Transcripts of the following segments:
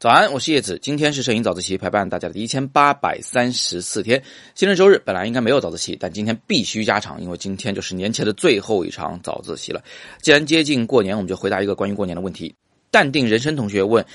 早安，我是叶子。今天是摄影早自习陪伴大家的一千八百三十四天。今天周日，本来应该没有早自习，但今天必须加场，因为今天就是年前的最后一场早自习了。既然接近过年，我们就回答一个关于过年的问题。淡定人生同学问。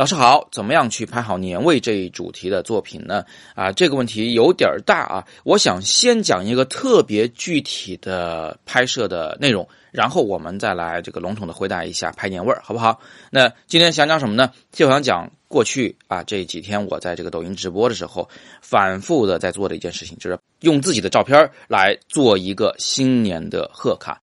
老师好，怎么样去拍好年味这一主题的作品呢？啊，这个问题有点大啊。我想先讲一个特别具体的拍摄的内容，然后我们再来这个笼统的回答一下拍年味儿，好不好？那今天想讲什么呢？就想讲过去啊这几天我在这个抖音直播的时候，反复的在做的一件事情，就是用自己的照片来做一个新年的贺卡。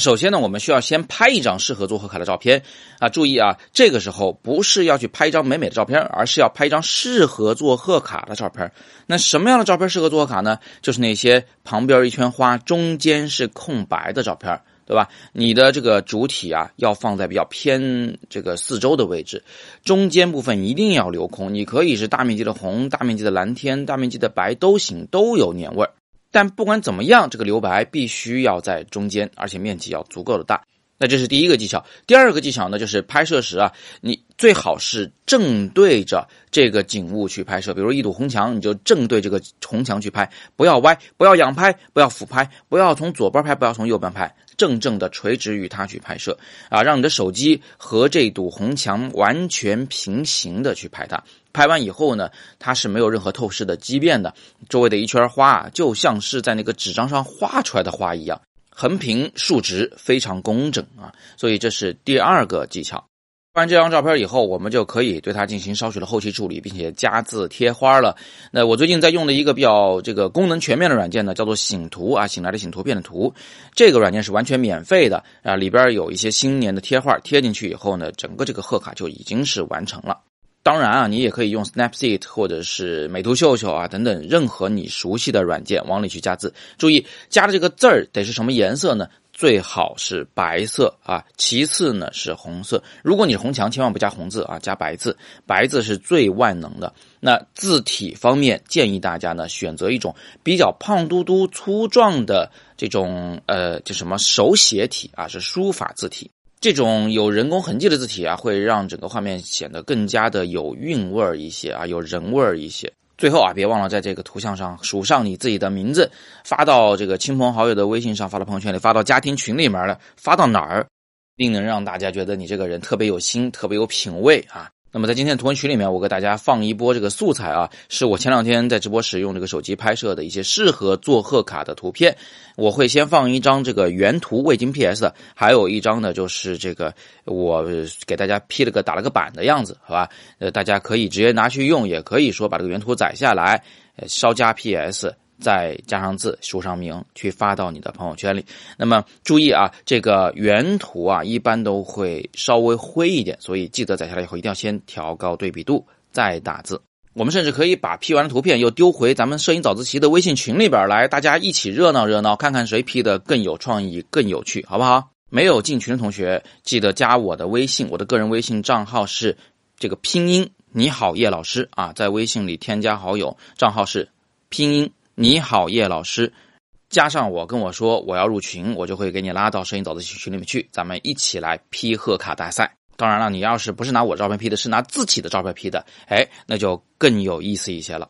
首先呢，我们需要先拍一张适合做贺卡的照片啊！注意啊，这个时候不是要去拍一张美美的照片，而是要拍一张适合做贺卡的照片。那什么样的照片适合做贺卡呢？就是那些旁边一圈花，中间是空白的照片，对吧？你的这个主体啊，要放在比较偏这个四周的位置，中间部分一定要留空。你可以是大面积的红、大面积的蓝天、大面积的白都行，都有年味儿。但不管怎么样，这个留白必须要在中间，而且面积要足够的大。那这是第一个技巧。第二个技巧呢，就是拍摄时啊，你最好是正对着这个景物去拍摄。比如一堵红墙，你就正对这个红墙去拍，不要歪，不要仰拍，不要俯拍，不要从左边拍，不要从右边拍，正正的垂直于它去拍摄啊，让你的手机和这堵红墙完全平行的去拍它。拍完以后呢，它是没有任何透视的畸变的，周围的一圈花啊就像是在那个纸张上画出来的花一样，横平竖直，非常工整啊。所以这是第二个技巧。拍完这张照片以后，我们就可以对它进行稍许的后期处理，并且加字贴花了。那我最近在用的一个比较这个功能全面的软件呢，叫做醒图啊，醒来的醒图片的图。这个软件是完全免费的啊，里边有一些新年的贴画贴进去以后呢，整个这个贺卡就已经是完成了。当然啊，你也可以用 Snapseed 或者是美图秀秀啊等等任何你熟悉的软件往里去加字。注意加的这个字儿得是什么颜色呢？最好是白色啊，其次呢是红色。如果你是红墙，千万不加红字啊，加白字，白字是最万能的。那字体方面，建议大家呢选择一种比较胖嘟嘟、粗壮的这种呃，就什么手写体啊，是书法字体。这种有人工痕迹的字体啊，会让整个画面显得更加的有韵味儿一些啊，有人味儿一些。最后啊，别忘了在这个图像上署上你自己的名字，发到这个亲朋好友的微信上，发到朋友圈里，发到家庭群里面了，发到哪儿，定能让大家觉得你这个人特别有心，特别有品味啊。那么在今天的图文群里面，我给大家放一波这个素材啊，是我前两天在直播时用这个手机拍摄的一些适合做贺卡的图片。我会先放一张这个原图未经 PS 的，还有一张呢就是这个我给大家 P 了个打了个板的样子，好吧？呃，大家可以直接拿去用，也可以说把这个原图载下来，呃稍加 PS。再加上字，署上名，去发到你的朋友圈里。那么注意啊，这个原图啊，一般都会稍微灰一点，所以记得载下来以后一定要先调高对比度，再打字。我们甚至可以把 P 完的图片又丢回咱们摄影早自习的微信群里边来，大家一起热闹热闹，看看谁 P 的更有创意、更有趣，好不好？没有进群的同学，记得加我的微信，我的个人微信账号是这个拼音你好叶老师啊，在微信里添加好友，账号是拼音。你好，叶老师，加上我跟我说我要入群，我就会给你拉到摄影早自习群里面去，咱们一起来 P 贺卡大赛。当然了，你要是不是拿我照片 P 的，是拿自己的照片 P 的，哎，那就更有意思一些了。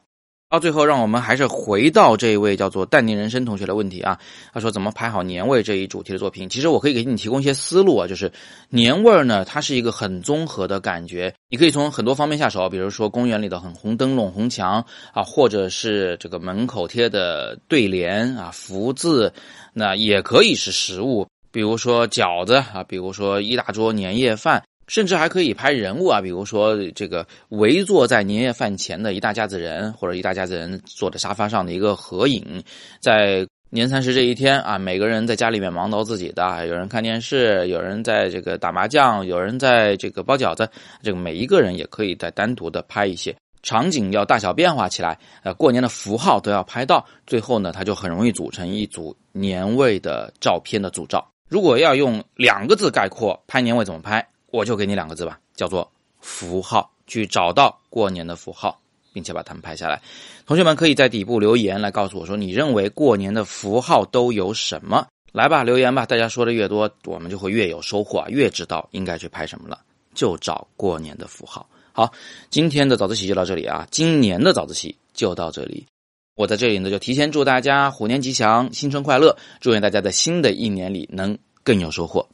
到最后，让我们还是回到这一位叫做淡定人生同学的问题啊。他说怎么拍好年味这一主题的作品？其实我可以给你提供一些思路啊，就是年味儿呢，它是一个很综合的感觉，你可以从很多方面下手，比如说公园里的很红灯笼、红墙啊，或者是这个门口贴的对联啊、福字，那也可以是食物，比如说饺子啊，比如说一大桌年夜饭。甚至还可以拍人物啊，比如说这个围坐在年夜饭前的一大家子人，或者一大家子人坐在沙发上的一个合影。在年三十这一天啊，每个人在家里面忙到自己的，有人看电视，有人在这个打麻将，有人在这个包饺子。这个每一个人也可以再单独的拍一些场景，要大小变化起来。呃，过年的符号都要拍到，最后呢，它就很容易组成一组年味的照片的组照。如果要用两个字概括拍年味怎么拍？我就给你两个字吧，叫做符号，去找到过年的符号，并且把它们拍下来。同学们可以在底部留言来告诉我说，你认为过年的符号都有什么？来吧，留言吧，大家说的越多，我们就会越有收获，越知道应该去拍什么了。就找过年的符号。好，今天的早自习就到这里啊，今年的早自习就到这里。我在这里呢，就提前祝大家虎年吉祥，新春快乐！祝愿大家在新的一年里能更有收获。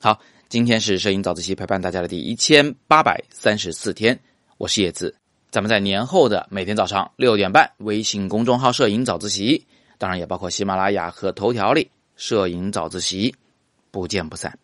好，今天是摄影早自习陪伴大家的第一千八百三十四天，我是叶子，咱们在年后的每天早上六点半，微信公众号“摄影早自习”，当然也包括喜马拉雅和头条里“摄影早自习”，不见不散。